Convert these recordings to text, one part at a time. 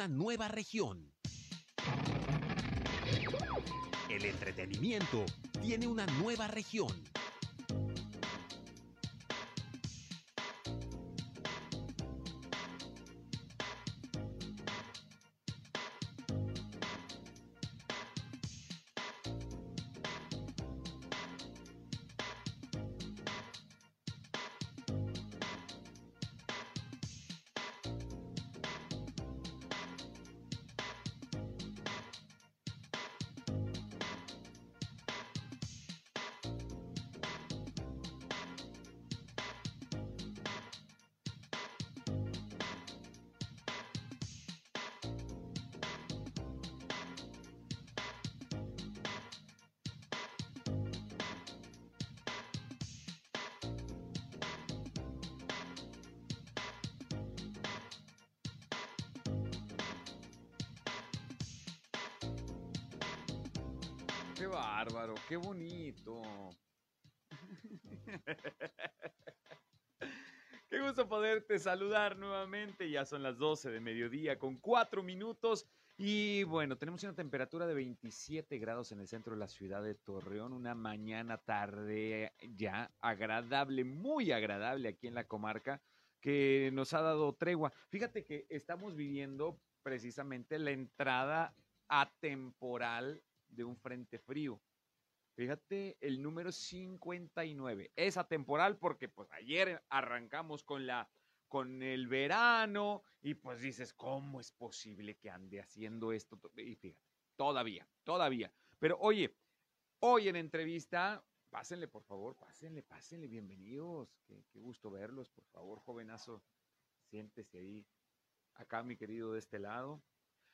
Una nueva región. El entretenimiento tiene una nueva región. Qué bárbaro, qué bonito. Qué gusto poderte saludar nuevamente. Ya son las 12 de mediodía con 4 minutos. Y bueno, tenemos una temperatura de 27 grados en el centro de la ciudad de Torreón. Una mañana tarde ya agradable, muy agradable aquí en la comarca que nos ha dado tregua. Fíjate que estamos viviendo precisamente la entrada atemporal de un frente frío. Fíjate el número 59. Es atemporal porque pues ayer arrancamos con la con el verano y pues dices, ¿cómo es posible que ande haciendo esto? Y fíjate, todavía, todavía. Pero oye, hoy en entrevista, pásenle por favor, pásenle, pásenle, bienvenidos. Qué, qué gusto verlos, por favor, jovenazo, siéntese ahí. Acá, mi querido, de este lado.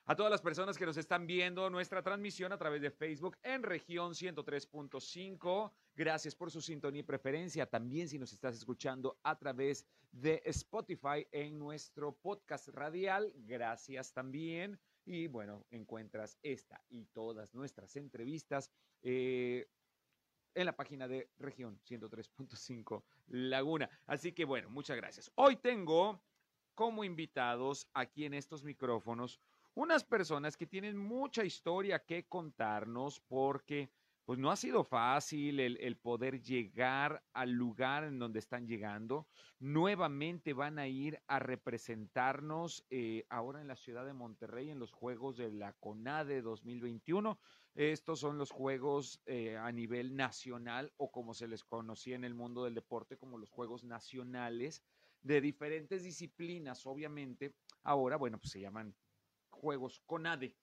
A todas las personas que nos están viendo nuestra transmisión a través de Facebook en región 103.5, gracias por su sintonía y preferencia. También si nos estás escuchando a través de Spotify en nuestro podcast radial, gracias también. Y bueno, encuentras esta y todas nuestras entrevistas eh, en la página de región 103.5 Laguna. Así que bueno, muchas gracias. Hoy tengo como invitados aquí en estos micrófonos unas personas que tienen mucha historia que contarnos porque pues no ha sido fácil el, el, poder llegar al lugar en donde están llegando. Nuevamente van a ir a representarnos eh, ahora en la ciudad de Monterrey en los Juegos de la CONADE 2021. Estos son los Juegos eh, a nivel nacional o como se les conocía en el mundo del deporte como los Juegos Nacionales de diferentes disciplinas, obviamente. Ahora, bueno, pues se llaman Juegos CONADE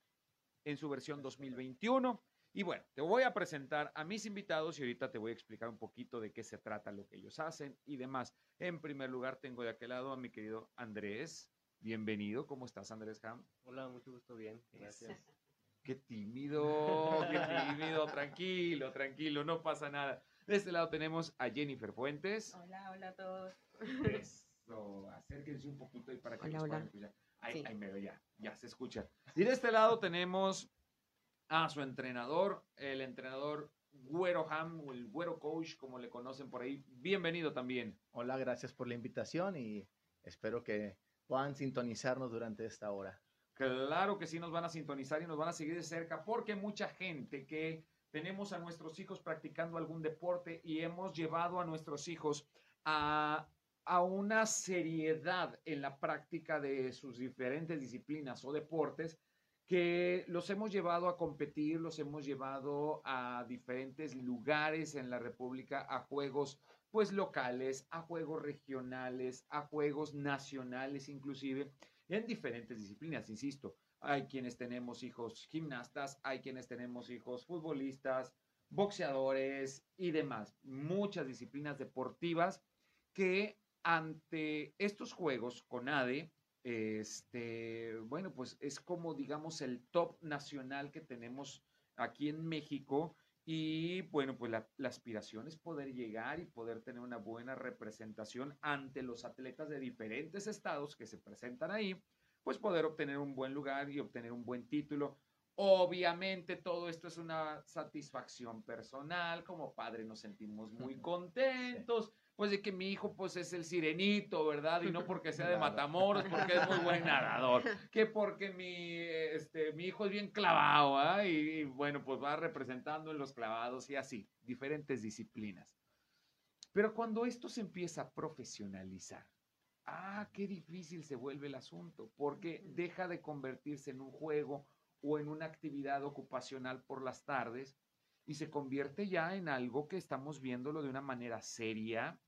en su versión 2021. Y bueno, te voy a presentar a mis invitados y ahorita te voy a explicar un poquito de qué se trata lo que ellos hacen y demás. En primer lugar, tengo de aquel lado a mi querido Andrés. Bienvenido. ¿Cómo estás, Andrés Ham? Hola, mucho gusto. Bien, gracias. Qué tímido, qué tímido. tranquilo, tranquilo, no pasa nada. De este lado tenemos a Jennifer Fuentes. Hola, hola a todos. Eso, acérquense un poquito ahí para que hola, nos hola. Ahí, Sí. ahí me ya, ya se escucha. Y de este lado tenemos a su entrenador, el entrenador Güero Ham, o el Güero Coach, como le conocen por ahí. Bienvenido también. Hola, gracias por la invitación y espero que puedan sintonizarnos durante esta hora. Claro que sí nos van a sintonizar y nos van a seguir de cerca porque mucha gente que tenemos a nuestros hijos practicando algún deporte y hemos llevado a nuestros hijos a, a una seriedad en la práctica de sus diferentes disciplinas o deportes que los hemos llevado a competir, los hemos llevado a diferentes lugares en la República, a juegos pues locales, a juegos regionales, a juegos nacionales inclusive, en diferentes disciplinas, insisto. Hay quienes tenemos hijos gimnastas, hay quienes tenemos hijos futbolistas, boxeadores y demás. Muchas disciplinas deportivas que ante estos juegos con ADE, este, bueno, pues es como digamos el top nacional que tenemos aquí en México y bueno, pues la, la, aspiración es poder llegar y poder tener una buena representación ante los atletas de diferentes estados que se presentan ahí pues poder obtener un buen lugar y obtener un buen título. Obviamente todo esto es una satisfacción personal, como padre nos sentimos muy contentos, pues de que mi hijo pues es el sirenito, ¿verdad? Y no porque sea de Matamoros, porque es muy buen nadador, que porque mi, este, mi hijo es bien clavado, ¿ah? Y, y bueno, pues va representando en los clavados y así, diferentes disciplinas. Pero cuando esto se empieza a profesionalizar, ah, qué difícil se vuelve el asunto, porque deja de convertirse en un juego o en una actividad ocupacional por las tardes y se convierte ya en algo que estamos viéndolo de una manera seria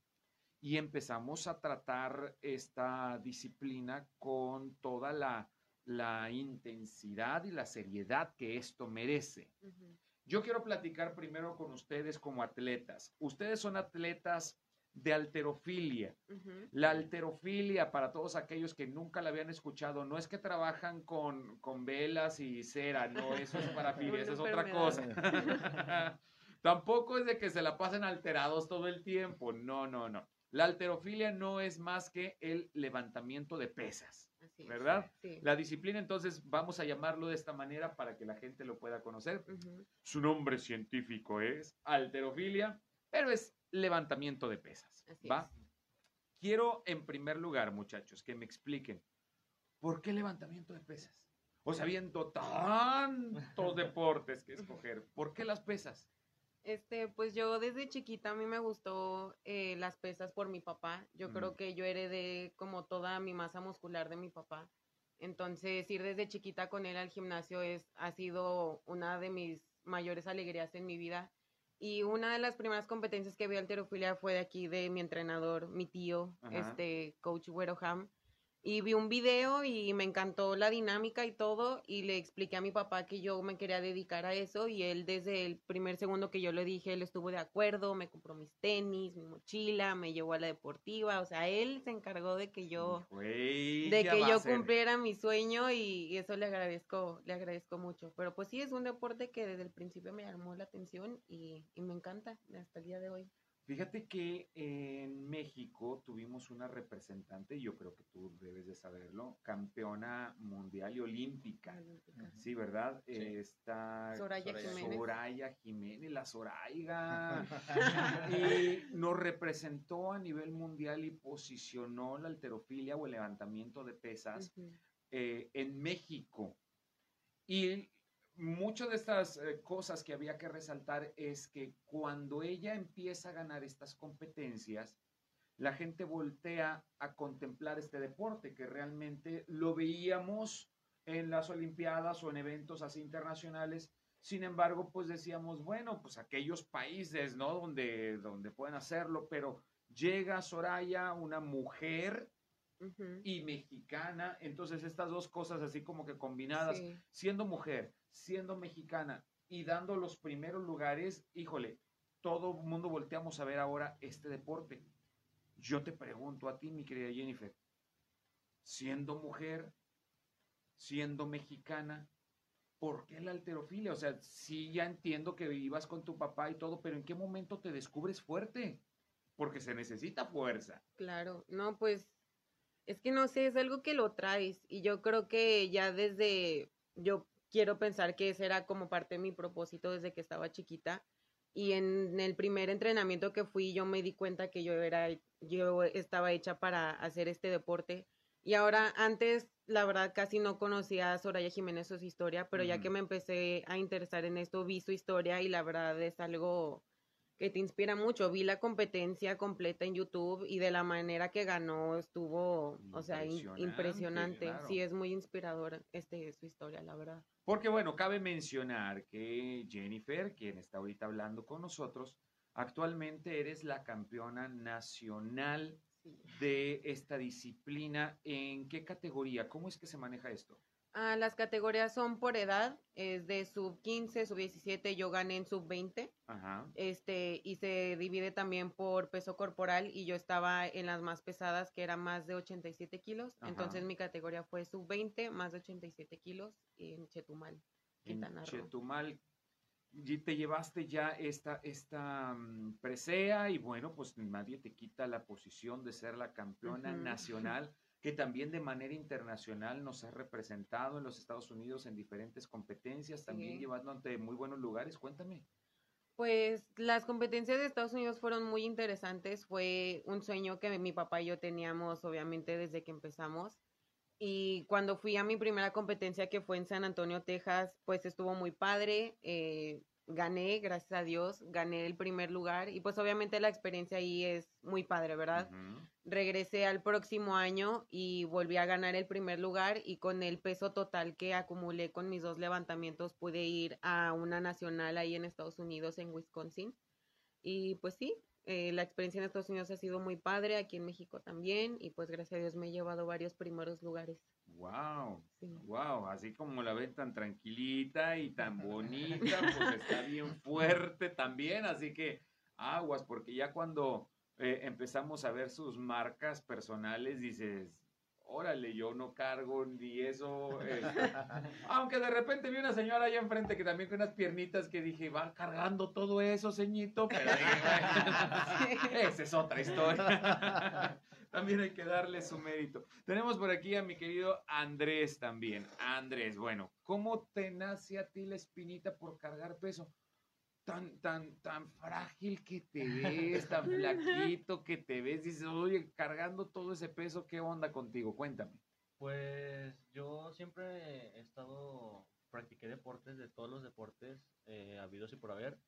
y empezamos a tratar esta disciplina con toda la, la intensidad y la seriedad que esto merece. Uh -huh. Yo quiero platicar primero con ustedes como atletas. Ustedes son atletas de alterofilia. Uh -huh. La alterofilia, para todos aquellos que nunca la habían escuchado, no es que trabajan con, con velas y cera, no, eso es parafilia, eso es otra cosa. Tampoco es de que se la pasen alterados todo el tiempo, no, no, no. La alterofilia no es más que el levantamiento de pesas, Así ¿verdad? Es, sí. La disciplina, entonces, vamos a llamarlo de esta manera para que la gente lo pueda conocer. Uh -huh. Su nombre científico es alterofilia, pero es levantamiento de pesas. Así ¿Va? Es. Quiero, en primer lugar, muchachos, que me expliquen, ¿por qué levantamiento de pesas? O sea, viendo tantos deportes que escoger, ¿por qué las pesas? Este, pues yo desde chiquita a mí me gustó eh, las pesas por mi papá. Yo mm. creo que yo heredé como toda mi masa muscular de mi papá. Entonces, ir desde chiquita con él al gimnasio es, ha sido una de mis mayores alegrías en mi vida. Y una de las primeras competencias que vi alterofilia fue de aquí de mi entrenador, mi tío, Ajá. este coach Weroham y vi un video y me encantó la dinámica y todo y le expliqué a mi papá que yo me quería dedicar a eso y él desde el primer segundo que yo le dije, él estuvo de acuerdo, me compró mis tenis, mi mochila, me llevó a la deportiva, o sea, él se encargó de que yo Wey, de que yo cumpliera mi sueño y, y, eso le agradezco, le agradezco mucho, pero pues sí es un deporte que desde el principio me llamó la atención y, y me encanta hasta el día de hoy. Fíjate que en México tuvimos una representante, yo creo que tú debes de saberlo, campeona mundial y olímpica. olímpica. Sí, ¿verdad? Sí. Está Soraya, Soraya Jiménez. Soraya Jiménez, la Soraiga. y nos representó a nivel mundial y posicionó la alterofilia o el levantamiento de pesas uh -huh. eh, en México. Y muchas de estas eh, cosas que había que resaltar es que cuando ella empieza a ganar estas competencias, la gente voltea a contemplar este deporte, que realmente lo veíamos en las Olimpiadas o en eventos así internacionales. Sin embargo, pues decíamos, bueno, pues aquellos países, ¿no? Donde, donde pueden hacerlo, pero llega Soraya, una mujer Uh -huh. y mexicana. Entonces, estas dos cosas así como que combinadas, sí. siendo mujer, siendo mexicana y dando los primeros lugares, híjole, todo el mundo volteamos a ver ahora este deporte. Yo te pregunto a ti, mi querida Jennifer, siendo mujer, siendo mexicana, ¿por qué la alterofilia? O sea, sí ya entiendo que vivas con tu papá y todo, pero ¿en qué momento te descubres fuerte? Porque se necesita fuerza. Claro, no, pues es que no sé, es algo que lo traes y yo creo que ya desde, yo quiero pensar que ese era como parte de mi propósito desde que estaba chiquita y en el primer entrenamiento que fui yo me di cuenta que yo era, yo estaba hecha para hacer este deporte y ahora antes la verdad casi no conocía a Soraya Jiménez su historia, pero mm. ya que me empecé a interesar en esto vi su historia y la verdad es algo que te inspira mucho. Vi la competencia completa en YouTube y de la manera que ganó estuvo, o sea, Impresionante, claro. Sí, es muy inspiradora este, su historia, la verdad. Porque bueno, cabe mencionar que Jennifer, quien está ahorita hablando con nosotros, actualmente eres la campeona nacional de esta disciplina. ¿En qué categoría? ¿Cómo es que se maneja esto? Ah, las categorías son por edad, es de sub 15, sub 17, yo gané en sub 20. Ajá. este, y se divide también por peso corporal y yo estaba en las más pesadas que era más de 87 kilos, Ajá. entonces mi categoría fue sub 20 más de 87 kilos en Chetumal. En Quintana Roo. Chetumal y te llevaste ya esta, esta mm, presea y bueno, pues nadie te quita la posición de ser la campeona nacional, que también de manera internacional nos has representado en los Estados Unidos en diferentes competencias, también Sí. llevándote muy buenos lugares. Cuéntame. Pues las competencias de Estados Unidos fueron muy interesantes. Fue un sueño que mi papá y yo teníamos, obviamente, desde que empezamos. Y cuando fui a mi primera competencia, que fue en San Antonio, Texas, pues estuvo muy padre. eh, gané, gracias a Dios, gané el primer lugar. Y pues obviamente la experiencia ahí es muy padre, ¿verdad? Regresé al próximo año y volví a ganar el primer lugar y con el peso total que acumulé con mis dos levantamientos pude ir a una nacional ahí en Estados Unidos, en Wisconsin. Y pues sí, eh, la experiencia en Estados Unidos ha sido muy padre, aquí en México también y pues gracias a Dios me he llevado varios primeros lugares. Wow, Sí. wow, así como la ven tan tranquilita y tan bonita, pues está bien fuerte también, así que aguas, porque ya cuando eh, empezamos a ver sus marcas personales, dices, órale, yo no cargo ni eso. eh". Aunque de repente vi una señora allá enfrente que también con unas piernitas que dije, va cargando todo eso, ceñito, pero dije, "Bueno, esa es otra historia. también hay que darle su mérito. Tenemos por aquí a mi querido Andrés también. Andrés, bueno, ¿cómo te nace a ti la espinita por cargar peso? Tan, tan, tan frágil que te ves, tan flaquito que te ves, dices, oye, cargando todo ese peso, ¿qué onda contigo? Cuéntame. Pues yo siempre he estado, practiqué deportes de todos los deportes eh, habidos y por haber,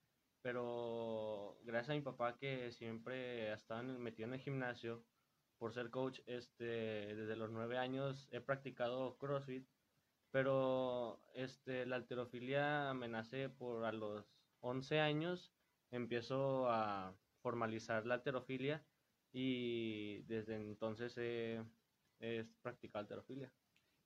pero gracias a mi papá que siempre en- metido en el gimnasio, por ser coach, este, desde los nueve años he practicado CrossFit, pero este, la alterofilia me nace por a los 11 años, empiezo a formalizar la alterofilia y desde entonces he he practicado alterofilia.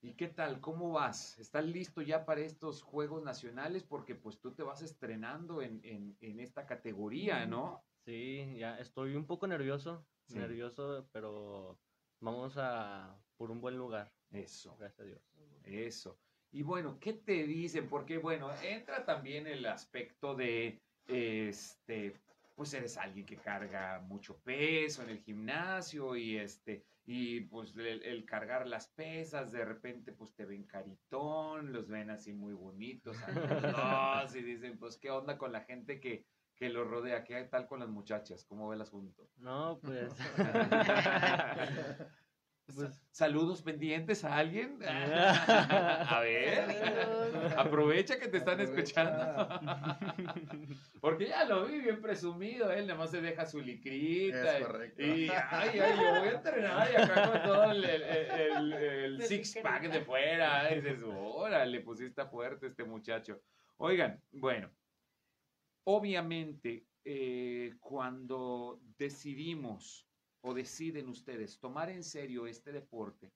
¿Y qué tal? ¿Cómo vas? ¿Estás listo ya para estos Juegos Nacionales? Porque pues tú te vas estrenando en, en, en esta categoría, ¿no? Sí, ya estoy un poco nervioso, Sí. nervioso, pero vamos a por un buen lugar, Eso. gracias a Dios. Eso. Y bueno, ¿qué te dicen? Porque bueno, entra también el aspecto de, este, pues eres alguien que carga mucho peso en el gimnasio y este, y pues el, el cargar las pesas, de repente pues te ven caritón, los ven así muy bonitos y dicen, pues qué onda con la gente que, que los rodea, qué tal con las muchachas, cómo ve el asunto. No, pues Pues- Saludos pendientes a alguien. a ver. Aprovecha que te están Aprovecha. escuchando. Porque ya lo vi bien presumido, él nada más se deja su licrita. Es correcto. Y ay, ay, yo voy a entrenar y acá con todo el, el, el- el De six licrita. pack de fuera. Y dices, órale, pues sí está fuerte este muchacho. Oigan, bueno, obviamente eh, cuando decidimos o deciden ustedes tomar en serio este deporte,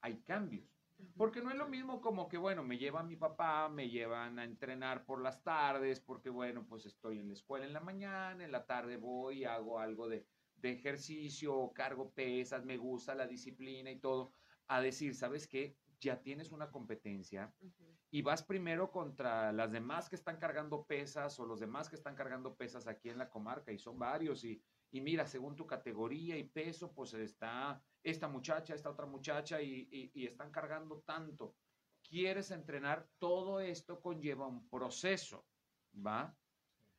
hay cambios. Porque no es lo mismo como que, bueno, me lleva mi papá, me llevan a entrenar por las tardes, porque, bueno, pues estoy en la escuela en la mañana, en la tarde voy, hago algo de, de ejercicio, cargo pesas, me gusta la disciplina y todo, a decir, ¿sabes qué? Ya tienes una competencia y vas primero contra las demás que están cargando pesas o los demás que están cargando pesas aquí en la comarca y son varios y, y mira, según tu categoría y peso, pues está esta muchacha, esta otra muchacha y, y- y están cargando tanto. Quieres entrenar, todo esto conlleva un proceso, ¿va?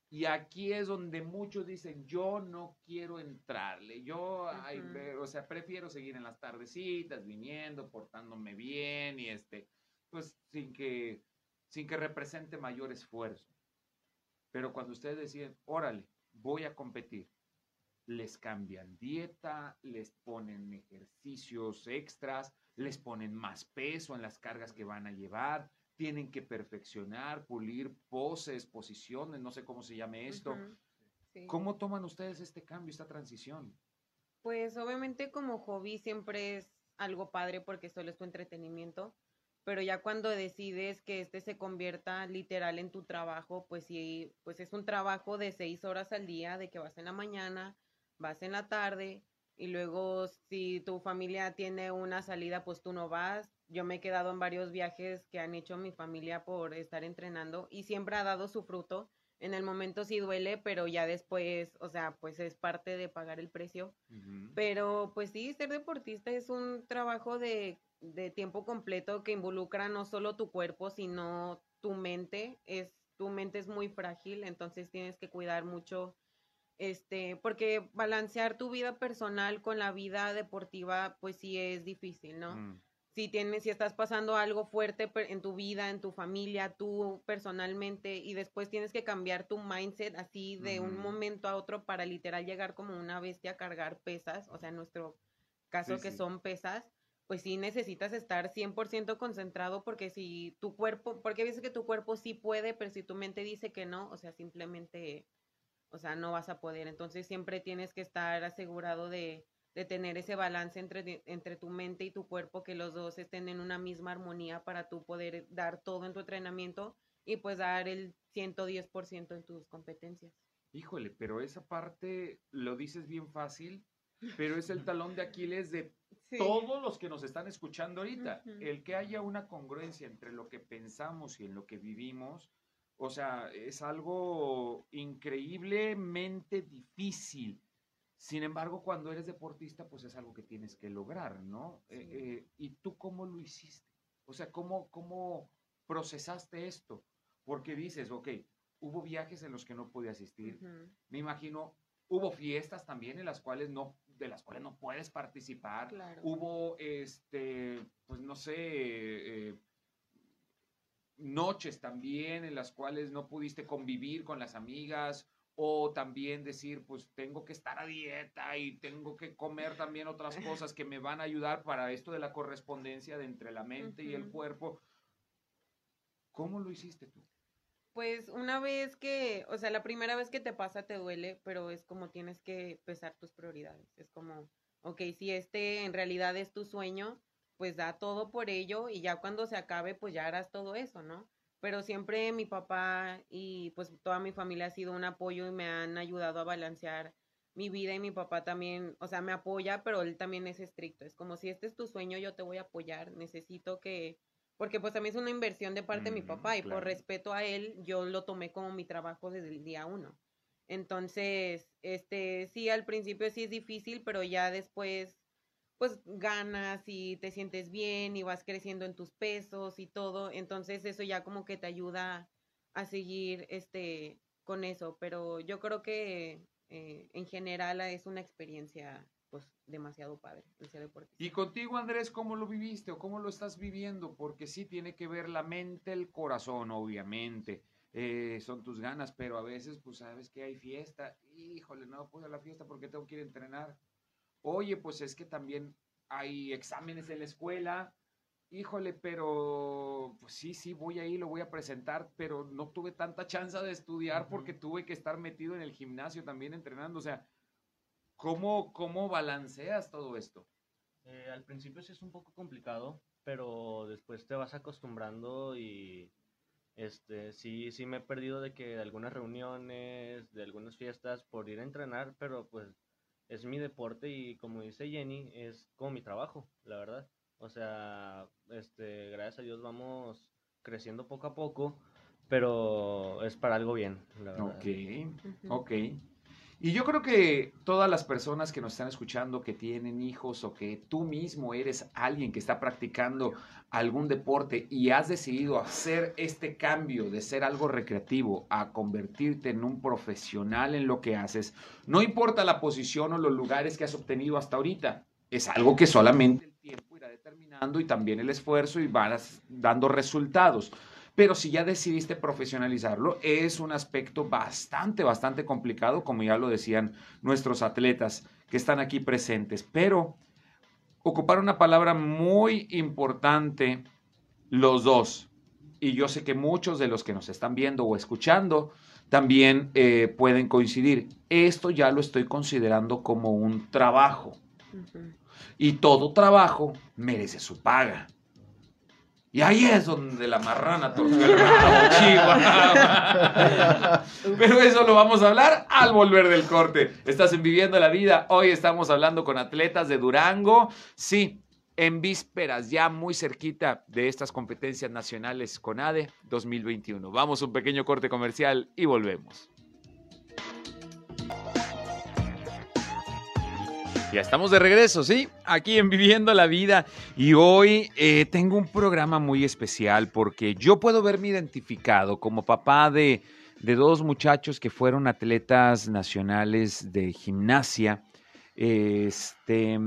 Y aquí es donde muchos dicen, yo no quiero entrarle, yo, Ujú. ve- o sea, prefiero seguir en las tardecitas, viniendo, portándome bien y este, pues sin que, sin que represente mayor esfuerzo. Pero cuando ustedes deciden, órale, voy a competir. Les cambian dieta, les ponen ejercicios extras, les ponen más peso en las cargas que van a llevar, tienen que perfeccionar, pulir poses, posiciones, no sé cómo se llame esto. Sí. ¿Cómo toman ustedes este cambio, esta transición? Pues obviamente como hobby siempre es algo padre porque solo es tu entretenimiento, pero ya cuando decides que este se convierta literal en tu trabajo, pues sí, pues es un trabajo de seis horas al día, de que vas en la mañana, vas en la tarde y luego si tu familia tiene una salida, pues tú no vas. Yo me he quedado en varios viajes que han hecho mi familia por estar entrenando y siempre ha dado su fruto. En el momento sí duele, pero ya después, o sea, pues es parte de pagar el precio. Pero pues sí, ser deportista es un trabajo de, de tiempo completo que involucra no solo tu cuerpo, sino tu mente. Es, tu mente es muy frágil, entonces tienes que cuidar mucho, este, porque balancear tu vida personal con la vida deportiva, pues sí es difícil, ¿no? Mm. Si tienes, si estás pasando algo fuerte en tu vida, en tu familia, tú personalmente, y después tienes que cambiar tu mindset así de un momento a otro para literal llegar como una bestia a cargar pesas, o sea, en nuestro caso Sí, que sí. son pesas, pues sí necesitas estar 100% concentrado porque si tu cuerpo, porque dice que tu cuerpo sí puede, pero si tu mente dice que no, o sea, simplemente, o sea, no vas a poder. Entonces siempre tienes que estar asegurado de, de tener ese balance entre, entre tu mente y tu cuerpo, que los dos estén en una misma armonía para tú poder dar todo en tu entrenamiento y pues dar el 110% en tus competencias. Híjole, pero esa parte lo dices bien fácil, pero es el talón de Aquiles de todos los que nos están escuchando ahorita. El que haya una congruencia entre lo que pensamos y en lo que vivimos, o sea, es algo increíblemente difícil. Sin embargo, cuando eres deportista, pues es algo que tienes que lograr, ¿no? Eh, Sí. eh, ¿Y tú cómo lo hiciste? O sea, ¿cómo, ¿cómo procesaste esto? Porque dices, ok, hubo viajes en los que no pude asistir, me imagino, hubo fiestas también en las cuales no, de las cuales no puedes participar. Claro. Hubo, este, pues no sé, eh, noches también en las cuales no pudiste convivir con las amigas o también decir, pues tengo que estar a dieta y tengo que comer también otras cosas que me van a ayudar para esto de la correspondencia de entre la mente y el cuerpo. ¿Cómo lo hiciste tú? Pues una vez que, o sea, la primera vez que te pasa te duele, pero es como tienes que pesar tus prioridades. Es como, ok, si este en realidad es tu sueño, pues da todo por ello y ya cuando se acabe, pues ya harás todo eso, ¿no? Pero siempre mi papá y pues toda mi familia ha sido un apoyo y me han ayudado a balancear mi vida y mi papá también, o sea, me apoya, pero él también es estricto. Es como si este es tu sueño, yo te voy a apoyar. Necesito que, porque pues también es una inversión de parte de mi Ujú, papá y claro. por respeto a él, yo lo tomé como mi trabajo desde el día uno. Entonces, este, sí, al principio sí es difícil, pero ya después, pues ganas y te sientes bien y vas creciendo en tus pesos y todo. Entonces, eso ya como que te ayuda a seguir, este, con eso. Pero yo creo que eh, en general es una experiencia, pues, demasiado padre el ser. Y contigo, Andrés, ¿cómo lo viviste o cómo lo estás viviendo? Porque sí tiene que ver la mente, el corazón, obviamente. Eh, son tus ganas, pero a veces, pues, sabes que hay fiesta. Híjole, no puedo a la fiesta porque tengo que ir a entrenar. Oye, pues es que también hay exámenes en la escuela. Híjole, pero pues sí, sí, voy ahí, lo voy a presentar, pero no tuve tanta chance de estudiar porque tuve que estar metido en el gimnasio también entrenando. O sea, ¿cómo, cómo balanceas todo esto? Eh, al principio sí es un poco complicado, pero después te vas acostumbrando y este sí, sí me he perdido de que de algunas reuniones, de algunas fiestas por ir a entrenar, pero pues es mi deporte y como dice Jenny, es como mi trabajo, la verdad. O sea, este, gracias a Dios vamos creciendo poco a poco, pero es para algo bien, la verdad. Ok, ok. Y yo creo que todas las personas que nos están escuchando, que tienen hijos o que tú mismo eres alguien que está practicando algún deporte y has decidido hacer este cambio de ser algo recreativo a convertirte en un profesional en lo que haces, no importa la posición o los lugares que has obtenido hasta ahorita, es algo que solamente el tiempo irá determinando y también el esfuerzo y vas dando resultados. Pero si ya decidiste profesionalizarlo, es un aspecto bastante, bastante complicado, como ya lo decían nuestros atletas que están aquí presentes. Pero ocupar una palabra muy importante los dos. Y yo sé que muchos de los que nos están viendo o escuchando también eh, pueden coincidir. Esto ya lo estoy considerando como un trabajo. Y todo trabajo merece su paga. Y ahí es donde la marrana torció el rabo, Chihuahua. Pero eso lo vamos a hablar al volver del corte. Estás en Viviendo la Vida. Hoy estamos hablando con atletas de Durango. Sí, en vísperas, ya muy cerquita de estas competencias nacionales con ADE 2021. Vamos a un pequeño corte comercial y volvemos. Ya estamos de regreso, ¿sí? Aquí en Viviendo la Vida. Y hoy eh, tengo un programa muy especial porque yo puedo verme identificado como papá de, dos muchachos que fueron atletas nacionales de gimnasia. Este,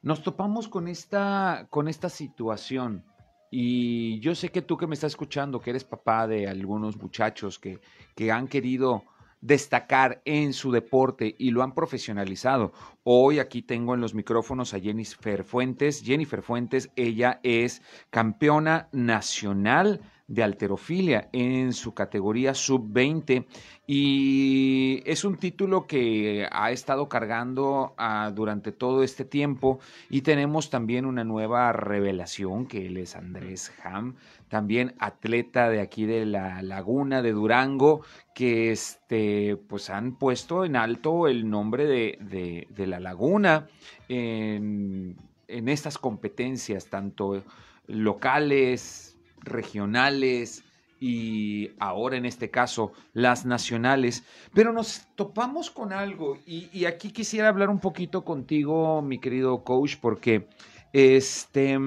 nos topamos con esta, con esta situación. Y yo sé que tú que me estás escuchando, que eres papá de algunos muchachos que, que han querido destacar en su deporte y lo han profesionalizado. Hoy aquí tengo en los micrófonos a Jennifer Fuentes. Jennifer Fuentes, ella es campeona nacional de alterofilia en su categoría sub-20 y es un título que ha estado cargando ah, durante todo este tiempo y tenemos también una nueva revelación que él es Andrés Ham, también atleta de aquí de la Laguna de Durango que este pues han puesto en alto el nombre de, de, la Laguna en, en estas competencias tanto locales regionales y ahora en este caso las nacionales, pero nos topamos con algo y, aquí quisiera hablar un poquito contigo, mi querido coach, porque este,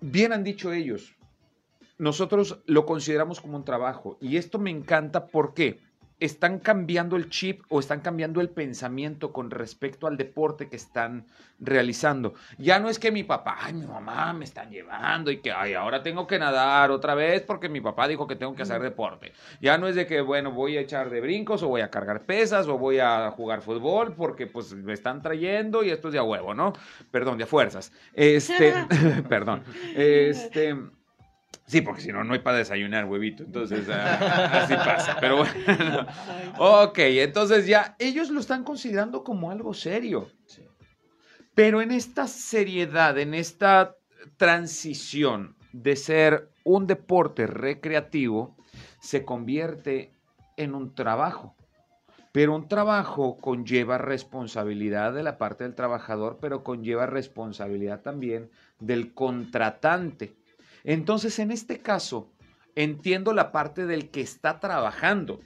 bien han dicho ellos, nosotros lo consideramos como un trabajo y esto me encanta porque están cambiando el chip o están cambiando el pensamiento con respecto al deporte que están realizando. Ya no es que mi papá, ay, mi mamá me están llevando y que ay, ahora tengo que nadar otra vez porque mi papá dijo que tengo que hacer deporte. Ya no es de que, bueno, voy a echar de brincos o voy a cargar pesas o voy a jugar fútbol porque pues me están trayendo y esto es de a huevo, ¿no? Perdón, de fuerzas. Este, perdón. Este Sí, porque si no, no hay para desayunar, huevito. Entonces, ah, así pasa. Pero bueno. Ok, entonces ya ellos lo están considerando como algo serio. Pero en esta seriedad, en esta transición de ser un deporte recreativo, se convierte en un trabajo. Pero un trabajo conlleva responsabilidad de la parte del trabajador, pero conlleva responsabilidad también del contratante. Entonces, en este caso, entiendo la parte del que está trabajando,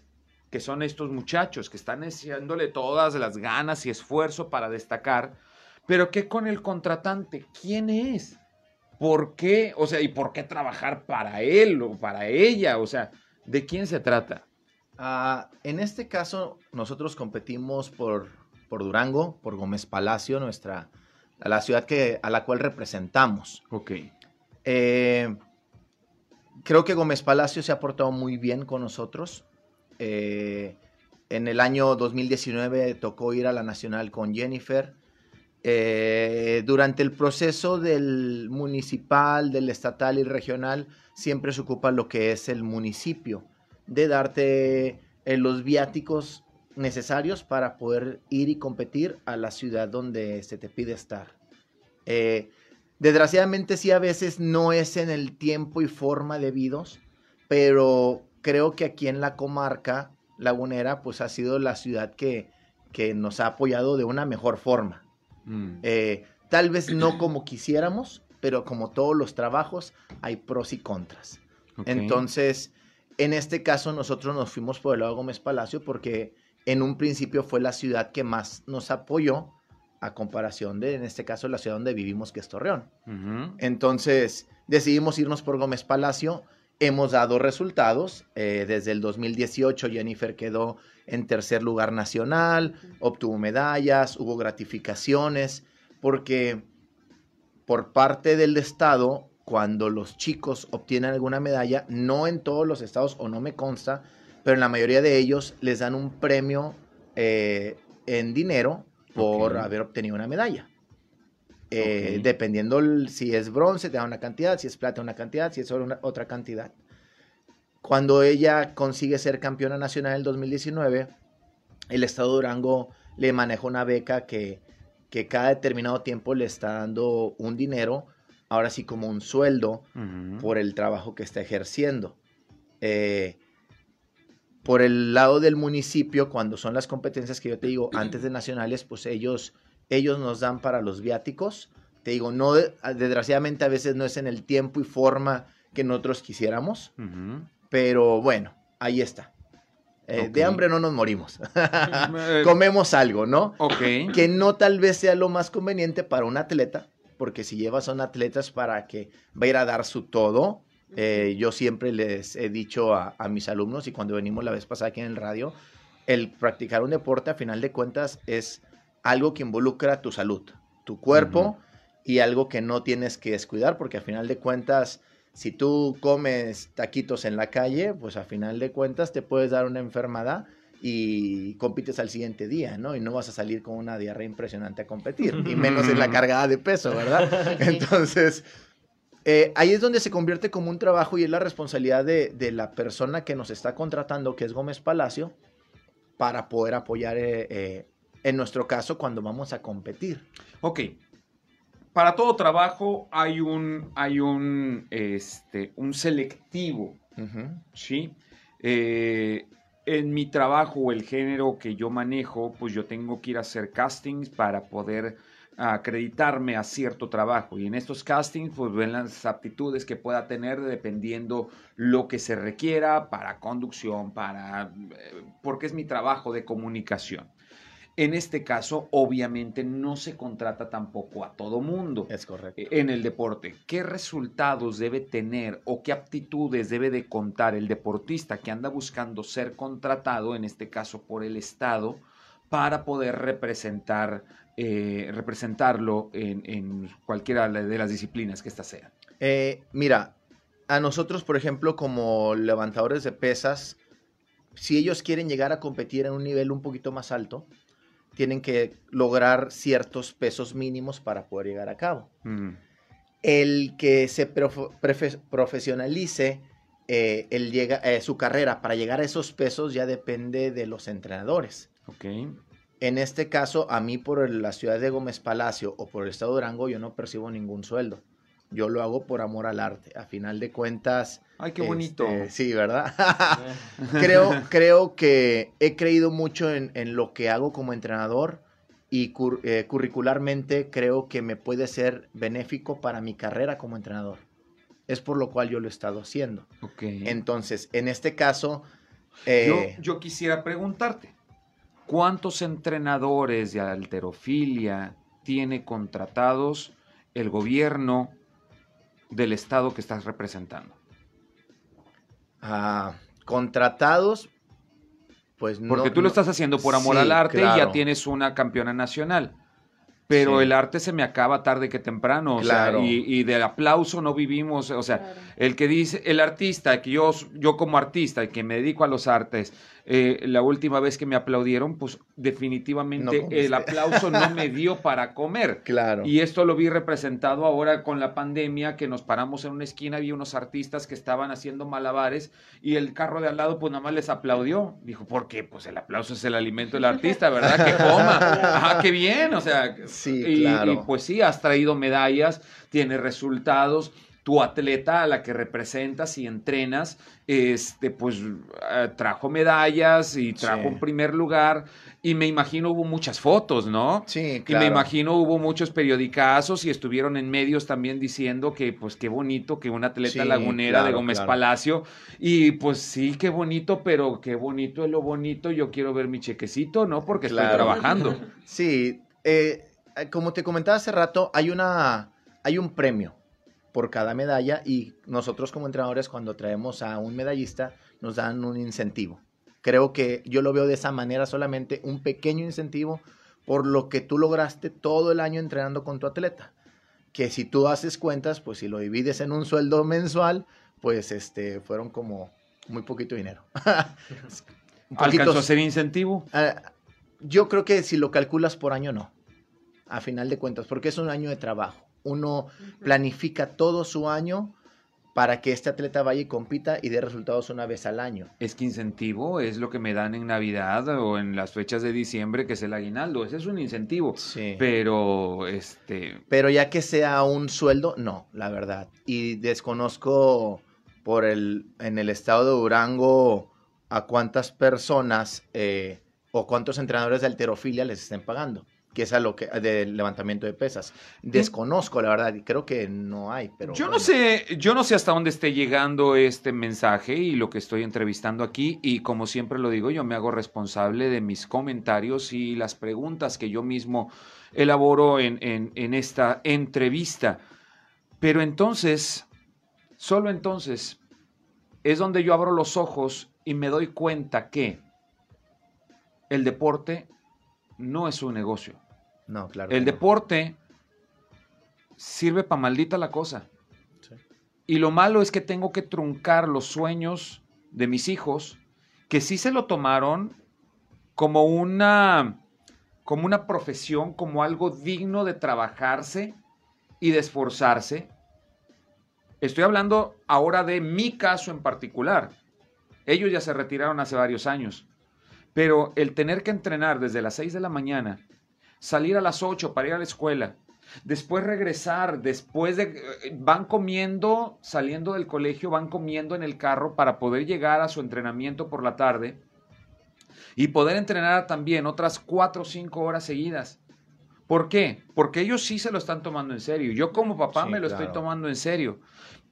que son estos muchachos que están haciéndole todas las ganas y esfuerzo para destacar, pero ¿qué con el contratante? ¿Quién es? ¿Por qué? O sea, ¿y por qué trabajar para él o para ella? O sea, ¿de quién se trata? Ah, en este caso, nosotros competimos por, por Durango, por Gómez Palacio, nuestra, la ciudad que, a la cual representamos. Ok. Eh, creo que Gómez Palacio se ha portado muy bien con nosotros. Eh, en el año 2019 tocó ir a la Nacional con Jennifer. Eh, durante el proceso del municipal, del estatal y regional, siempre se ocupa lo que es el municipio, de darte los viáticos necesarios para poder ir y competir a la ciudad donde se te pide estar. Desgraciadamente sí a veces no es en el tiempo y forma debidos, pero creo que aquí en la comarca lagunera pues ha sido la ciudad que, que nos ha apoyado de una mejor forma. Mm. Eh, tal vez no como quisiéramos, pero como todos los trabajos hay pros y contras. Entonces, en este caso nosotros nos fuimos por el lado Gómez Palacio porque en un principio fue la ciudad que más nos apoyó a comparación de, en este caso, la ciudad donde vivimos, que es Torreón. Entonces, decidimos irnos por Gómez Palacio. Hemos dado resultados. Eh, desde el 2018, Jennifer quedó en tercer lugar nacional, obtuvo medallas, hubo gratificaciones, porque por parte del Estado cuando los chicos obtienen alguna medalla, no en todos los estados o no me consta, pero en la mayoría de ellos les dan un premio eh, en dinero por haber obtenido una medalla. Eh. Dependiendo el- si es bronce, te da una cantidad, si es plata, una cantidad, si es oro, una- otra cantidad. Cuando ella consigue ser campeona nacional en el 2019, el Estado de Durango le maneja una beca que, que cada determinado tiempo le está dando un dinero, ahora sí como un sueldo, por el trabajo que está ejerciendo. Eh, por el lado del municipio, cuando son las competencias que yo te digo antes de nacionales, pues ellos, ellos nos dan para los viáticos. Te digo, no, desgraciadamente a veces no es en el tiempo y forma que nosotros quisiéramos, pero bueno, ahí está. Eh. De hambre no nos morimos. Eh, Comemos algo, ¿no? ok. que no tal vez sea lo más conveniente para un atleta, porque si llevas a un atleta es para que va a ir a dar su todo. Eh, yo siempre les he dicho a, a mis alumnos y cuando venimos la vez pasada aquí en el radio, el practicar un deporte a final de cuentas es algo que involucra tu salud, tu cuerpo y algo que no tienes que descuidar porque a final de cuentas si tú comes taquitos en la calle, pues a final de cuentas te puedes dar una enfermedad y compites al siguiente día, ¿no? Y no vas a salir con una diarrea impresionante a competir, y menos en la cargada de peso, ¿verdad? Entonces, eh, ahí es donde se convierte como un trabajo y es la responsabilidad de, de la persona que nos está contratando, que es Gómez Palacio, para poder apoyar, eh, eh, en nuestro caso, cuando vamos a competir. Ok. Para todo trabajo hay un, hay un, este, un selectivo. ¿sí? En mi trabajo o el género que yo manejo, pues yo tengo que ir a hacer castings para poder acreditarme a cierto trabajo. Y en estos castings, pues ven las aptitudes que pueda tener dependiendo lo que se requiera para conducción, para... eh, porque es mi trabajo de comunicación. En este caso, obviamente, no se contrata tampoco a todo mundo Es correcto. eh, en el deporte. ¿Qué resultados debe tener o qué aptitudes debe de contar el deportista que anda buscando ser contratado, en este caso por el Estado, para poder representar, eh, representarlo en, en cualquiera de las disciplinas que ésta sea? Eh, mira, a nosotros, por ejemplo, como levantadores de pesas, si ellos quieren llegar a competir en un nivel un poquito más alto, tienen que lograr ciertos pesos mínimos para poder llegar a cabo. Mm, El que se profe- profesionalice eh, el llega, eh, su carrera para llegar a esos pesos ya depende de los entrenadores. ok. En este caso, a mí por la ciudad de Gómez Palacio o por el estado de Durango, yo no percibo ningún sueldo. Yo lo hago por amor al arte. A final de cuentas. Ay, qué bonito. este, sí, ¿verdad? Creo, creo que he creído mucho en, en lo que hago como entrenador y cur- eh, curricularmente creo que me puede ser benéfico para mi carrera como entrenador. Es por lo cual yo lo he estado haciendo. Entonces, en este caso, Yo, eh, yo quisiera preguntarte, ¿cuántos entrenadores de alterofilia tiene contratados el gobierno del estado que estás representando? ah, contratados, pues no. Porque tú lo estás haciendo por amor Sí, al arte y ya claro. tienes una campeona nacional. Pero Sí. el arte se me acaba tarde que temprano, o sea, Claro. y, y del aplauso no vivimos, o sea, Claro. el que dice, el artista, que yo, yo como artista y que me dedico a los artes, eh, la última vez que me aplaudieron, pues definitivamente No el aplauso no me dio para comer. Claro. Y esto lo vi representado ahora con la pandemia, que nos paramos en una esquina, había unos artistas que estaban haciendo malabares y el carro de al lado pues nada más les aplaudió. Dijo, ¿por qué? Pues el aplauso es el alimento del artista, ¿verdad? Que coma. Ajá, qué bien, o sea. Sí, y, claro. y, pues sí, has traído medallas, tienes resultados. Tu atleta a la que representas y entrenas, este, pues eh, trajo medallas y trajo Sí. un primer lugar. Y me imagino hubo muchas fotos, ¿no? Sí, Y claro. me imagino hubo muchos periodicazos y estuvieron en medios también diciendo que pues qué bonito que una atleta Sí, lagunera de Gómez claro. Palacio. Y pues sí, qué bonito, pero qué bonito es lo bonito. Yo quiero ver mi chequecito, ¿no? Porque estoy trabajando. Sí, eh, como te comentaba hace rato, hay una, hay un premio por cada medalla y nosotros como entrenadores cuando traemos a un medallista nos dan un incentivo. Creo que yo lo veo de esa manera solamente un pequeño incentivo por lo que tú lograste todo el año entrenando con tu atleta. que si tú haces cuentas, pues si lo divides en un sueldo mensual, pues este, fueron como muy poquito dinero. Un poquito- ¿Alcanzó a ser incentivo? Ah, yo creo que si lo calculas por año, no. A final de cuentas, porque es un año de trabajo. Uno planifica todo su año para que este atleta vaya y compita y dé resultados una vez al año. Es que incentivo es lo que me dan en Navidad o en las fechas de diciembre, que es el aguinaldo. Ese es un incentivo. Sí. Pero, este, Pero ya que sea un sueldo, no, la verdad. Y desconozco por el, en el estado de Durango a cuántas personas eh, o cuántos entrenadores de alterofilia les estén pagando, que es a lo que del levantamiento de pesas. Desconozco, la verdad, y creo que no hay, pero yo no sé, yo no sé hasta dónde esté llegando este mensaje y lo que estoy entrevistando aquí. Y como siempre lo digo, yo me hago responsable de mis comentarios y las preguntas que yo mismo elaboro en, en- en esta entrevista. Pero entonces, solo entonces, es donde yo abro los ojos y me doy cuenta que el deporte no es un negocio. No, claro. El no. deporte sirve para maldita la cosa. Sí. Y lo malo es que tengo que truncar los sueños de mis hijos, que sí se lo tomaron como una, como una profesión, como algo digno de trabajarse y de esforzarse. Estoy hablando ahora de mi caso en particular. Ellos ya se retiraron hace varios años. Pero el tener que entrenar desde las 6 de la mañana, salir a las 8 para ir a la escuela, después regresar, después de... eh, Van comiendo, saliendo del colegio, van comiendo en el carro para poder llegar a su entrenamiento por la tarde y poder entrenar también otras 4 o 5 horas seguidas. ¿Por qué? Porque ellos sí se lo están tomando en serio. Yo como papá Sí, me lo estoy tomando en serio.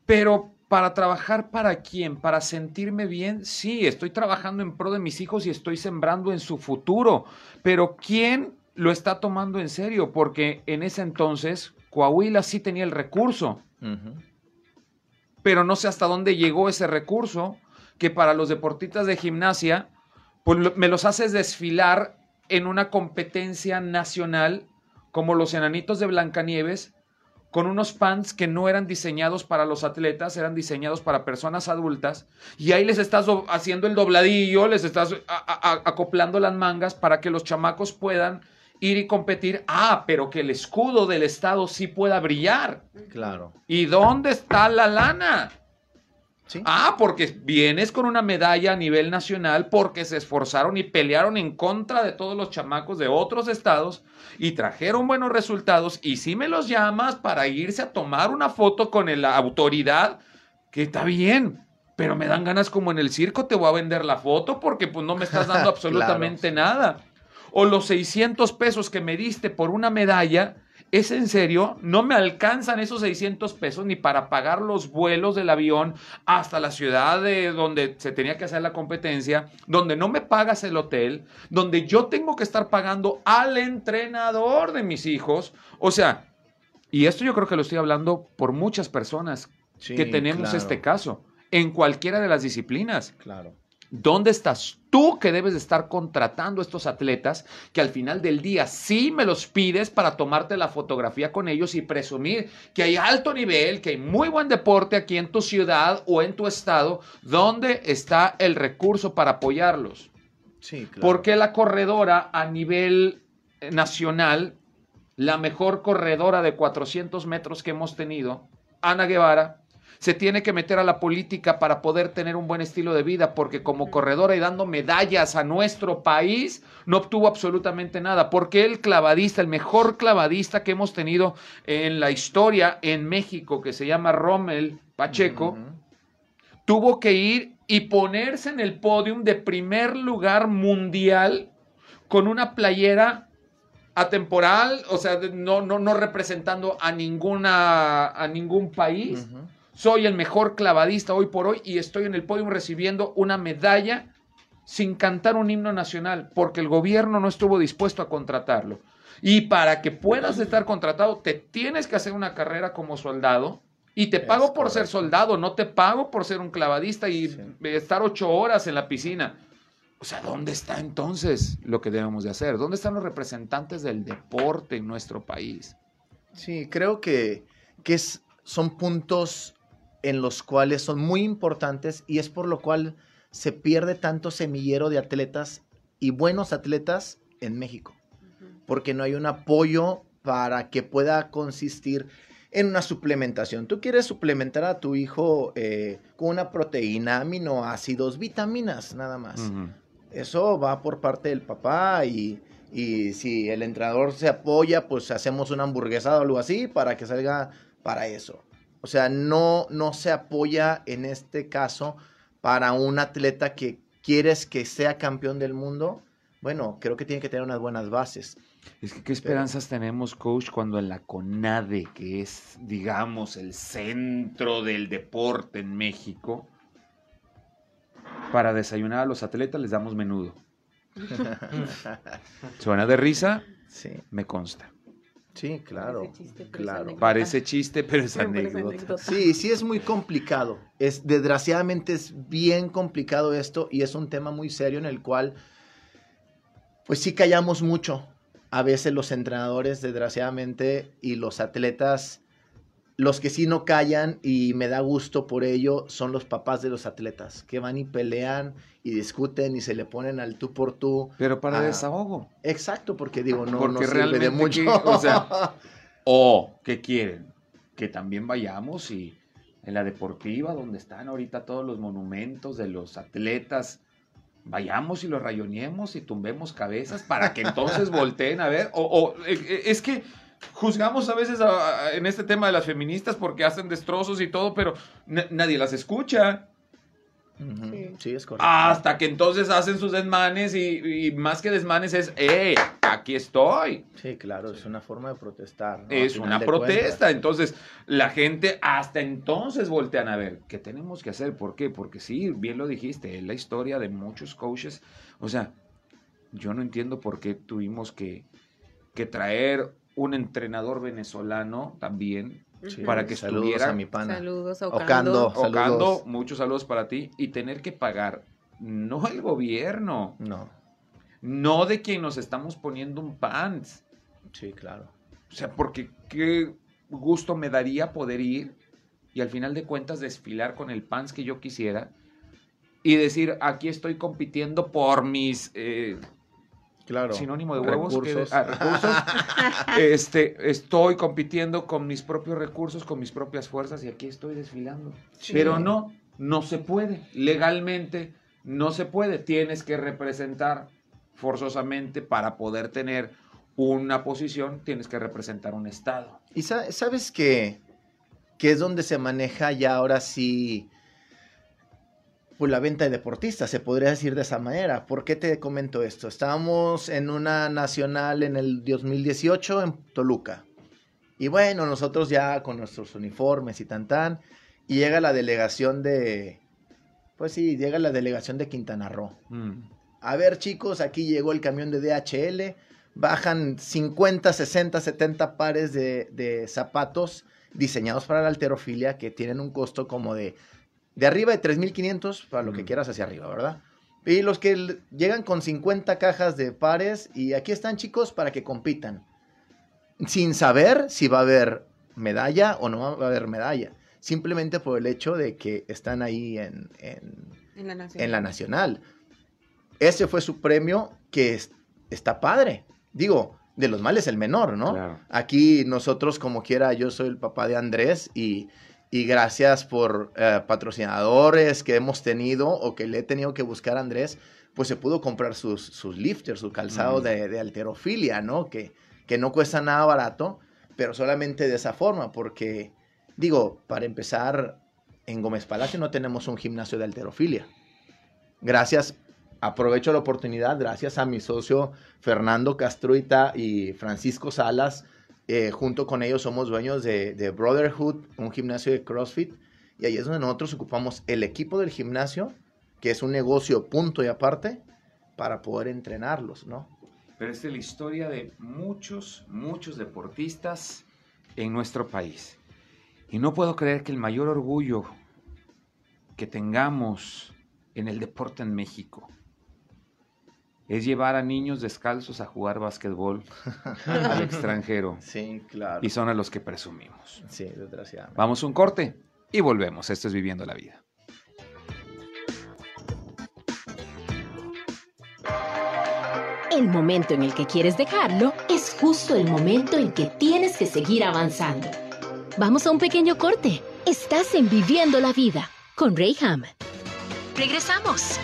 Pero para trabajar para quién, para sentirme bien, sí, estoy trabajando en pro de mis hijos y estoy sembrando en su futuro. Pero ¿quién lo está tomando en serio? Porque en ese entonces Coahuila sí tenía el recurso, pero no sé hasta dónde llegó ese recurso que para los deportistas de gimnasia, pues me los haces desfilar en una competencia nacional como los enanitos de Blancanieves, con unos pants que no eran diseñados para los atletas, eran diseñados para personas adultas, y ahí les estás do- haciendo el dobladillo, les estás acoplando las mangas para que los chamacos puedan ir y competir. Ah, pero que el escudo del Estado sí pueda brillar. Claro. ¿Y dónde está la lana? Sí. Ah, porque vienes con una medalla a nivel nacional porque se esforzaron y pelearon en contra de todos los chamacos de otros estados y trajeron buenos resultados y si me los llamas para irse a tomar una foto con la autoridad, que está bien, pero me dan ganas como en el circo, te voy a vender la foto porque pues no me estás dando absolutamente nada. O los 600 pesos que me diste por una medalla, ¿es en serio? No me alcanzan esos 600 pesos ni para pagar los vuelos del avión hasta la ciudad de donde se tenía que hacer la competencia, donde no me pagas el hotel, donde yo tengo que estar pagando al entrenador de mis hijos. O sea, y esto yo creo que lo estoy hablando por muchas personas Sí, que tenemos claro, este caso, en cualquiera de las disciplinas. Claro. ¿Dónde estás tú que debes de estar contratando a estos atletas que al final del día sí me los pides para tomarte la fotografía con ellos y presumir que hay alto nivel, que hay muy buen deporte aquí en tu ciudad o en tu estado? ¿Dónde está el recurso para apoyarlos? Sí, claro. ¿Por qué la corredora a nivel eh, nacional, la mejor corredora de 400 metros que hemos tenido, Ana Guevara, se tiene que meter a la política para poder tener un buen estilo de vida? Porque como corredora y dando medallas a nuestro país, no obtuvo absolutamente nada. Porque el clavadista, el mejor clavadista que hemos tenido en la historia en México, que se llama Rommel Pacheco, tuvo que ir y ponerse en el podium de primer lugar mundial con una playera atemporal, o sea, no, no, no representando a, ninguna, a ningún país. Soy el mejor clavadista hoy por hoy y estoy en el podium recibiendo una medalla sin cantar un himno nacional, porque el gobierno no estuvo dispuesto a contratarlo. Y para que puedas estar contratado, te tienes que hacer una carrera como soldado. Y te Es pago por ser soldado, no te pago por ser un clavadista y Sí. estar ocho horas en la piscina. O sea, ¿dónde está entonces lo que debemos de hacer? ¿Dónde están los representantes del deporte en nuestro país? Sí, creo que, que es, son puntos en los cuales son muy importantes y es por lo cual se pierde tanto semillero de atletas y buenos atletas en México, porque no hay un apoyo para que pueda consistir en una suplementación. Tú quieres suplementar a tu hijo eh, con una proteína, aminoácidos, vitaminas, nada más. Eso va por parte del papá y, y si el entrenador se apoya, pues hacemos una hamburguesa o algo así para que salga para eso. O sea, no, no se apoya en este caso para un atleta que quieres que sea campeón del mundo. Bueno, creo que tiene que tener unas buenas bases. Es que qué esperanzas tenemos, coach, cuando en la CONADE, que es, digamos, el centro del deporte en México, para desayunar a los atletas les damos menudo. Suena de risa, Sí, me consta. Sí, claro. Parece chiste, pero es claro. anécdota. Parece chiste, pero es anécdota. Sí, sí es muy complicado. Es desgraciadamente es bien complicado esto y es un tema muy serio en el cual pues sí callamos mucho. A veces los entrenadores desgraciadamente y los atletas los que sí no callan y me da gusto por ello son los papás de los atletas que van y pelean y discuten y se le ponen al tú por tú. Pero para Ah. desahogo. Exacto, porque digo, no, Porque no sirve de mucho. que, o sea, ¿qué quieren? Que también vayamos y en la deportiva, donde están ahorita todos los monumentos de los atletas, vayamos y los rayoneemos y tumbemos cabezas para que entonces volteen a ver. O, o, eh, eh, es que juzgamos a veces a- a- en este tema de las feministas porque hacen destrozos y todo, pero na- nadie las escucha. Sí. Sí, es correcto. Hasta que entonces hacen sus desmanes y, y más que desmanes es, ¡eh! Aquí estoy. Sí, claro, es una forma de protestar. ¿no? Es una protesta. cuentas. Entonces, la gente hasta entonces voltean a ver qué tenemos que hacer. ¿Por qué? Porque sí, bien lo dijiste, es la historia de muchos coaches. O sea, yo no entiendo por qué tuvimos que, que traer un entrenador venezolano también Sí, para que saludos estuviera- a mi pana. Saludos a Ocando. Ocando. Ocando, Saludos. muchos saludos para ti y tener que pagar no el gobierno, No, no de quien nos estamos poniendo un pants. sí, claro. O sea, porque qué gusto me daría poder ir y al final de cuentas desfilar con el pants que yo quisiera y decir, aquí estoy compitiendo por mis eh, Claro. sinónimo de huevos, que- Recursos. ah, recursos. este, estoy compitiendo con mis propios recursos, con mis propias fuerzas y aquí estoy desfilando. Sí. Pero no, no se puede. Legalmente no se puede. Tienes que representar forzosamente para poder tener una posición, tienes que representar un estado. Y sa- sabes que, que es donde se maneja ya ahora sí pues la venta de deportistas, se podría decir de esa manera. ¿Por qué te comento esto? Estábamos en una nacional en el 2018 en Toluca. Y bueno, nosotros ya con nuestros uniformes y tan tan, y llega la delegación de, pues sí, llega la delegación de Quintana Roo. Mm. A ver, chicos, aquí llegó el camión de DHL. Bajan 50, 60, 70 pares de, de zapatos diseñados para la alterofilia que tienen un costo como de, de arriba de 3.500 para lo que Mm. quieras hacia arriba, ¿verdad? Y los que llegan con 50 cajas de pares y aquí están, chicos, para que compitan. Sin saber si va a haber medalla o no va a haber medalla. Simplemente por el hecho de que están ahí en- en, En la nación. en la nacional. Ese fue su premio que es- está padre. Digo, de los males el menor, ¿no? Claro. Aquí nosotros como quiera, yo soy el papá de Andrés y, y gracias por eh, patrocinadores que hemos tenido o que le he tenido que buscar a Andrés, pues se pudo comprar sus, sus lifters, su calzado Mm. de, de alterofilia, ¿no? Que, que no cuesta nada barato, pero solamente de esa forma, porque digo, para empezar, en Gómez Palacio no tenemos un gimnasio de alterofilia. Gracias, aprovecho la oportunidad, gracias a mi socio Fernando Castruita y Francisco Salas. Eh, junto con ellos somos dueños de, Brotherhood, un gimnasio de CrossFit. Y ahí es donde nosotros ocupamos el equipo del gimnasio, que es un negocio punto y aparte, para poder entrenarlos, ¿no? Pero es la historia de muchos, muchos deportistas en nuestro país. Y no puedo creer que el mayor orgullo que tengamos en el deporte en México es llevar a niños descalzos a jugar básquetbol al extranjero. Sí, claro. Y son a los que presumimos. Sí, desgraciadamente. Vamos a un corte y volvemos. Esto es Viviendo la Vida. El momento en el que quieres dejarlo es justo el momento en que tienes que seguir avanzando. Vamos a un pequeño corte. Estás en Viviendo la Vida con Rayham. Regresamos.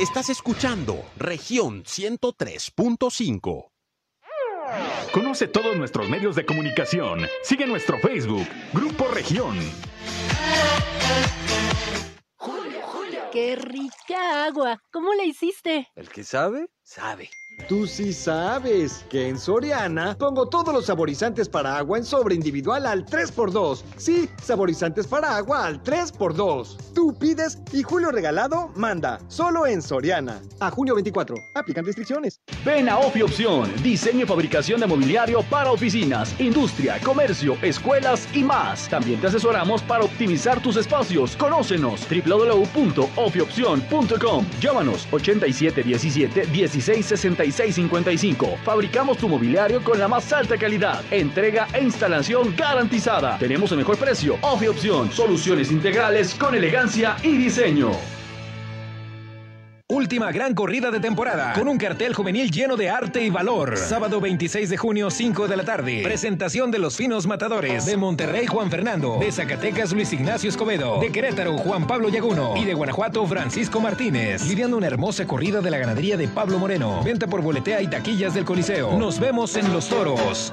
Estás escuchando región 103.5. Conoce todos nuestros medios de comunicación. Sigue nuestro Facebook, Grupo Región. ¡Qué rica agua! ¿Cómo la hiciste? El que sabe, Sabe. Tú sí sabes que en Soriana pongo todos los saborizantes para agua en sobre individual al 3x2. Sí, saborizantes para agua al 3x2. Tú pides y Julio Regalado manda. Solo en Soriana. A junio 24. Aplican restricciones. Ven a Ofi Opción, diseño y fabricación de mobiliario para oficinas, industria, comercio, escuelas y más. También te asesoramos para optimizar tus espacios. Conócenos www.ofiopcion.com. Llámanos 8717 1666 55. Fabricamos tu mobiliario con la más alta calidad. Entrega e instalación garantizada. Tenemos el mejor precio. Ofi Opción, soluciones integrales con elegancia y diseño. Última gran corrida de temporada, con un cartel juvenil lleno de arte y valor. Sábado 26 de junio, 5 de la tarde. Presentación de los finos matadores. De Monterrey, Juan Fernando. De Zacatecas, Luis Ignacio Escobedo. De Querétaro, Juan Pablo Yaguno. Y de Guanajuato, Francisco Martínez. Lidiando una hermosa corrida de la ganadería de Pablo Moreno. Venta por boletea y taquillas del Coliseo. Nos vemos en los toros.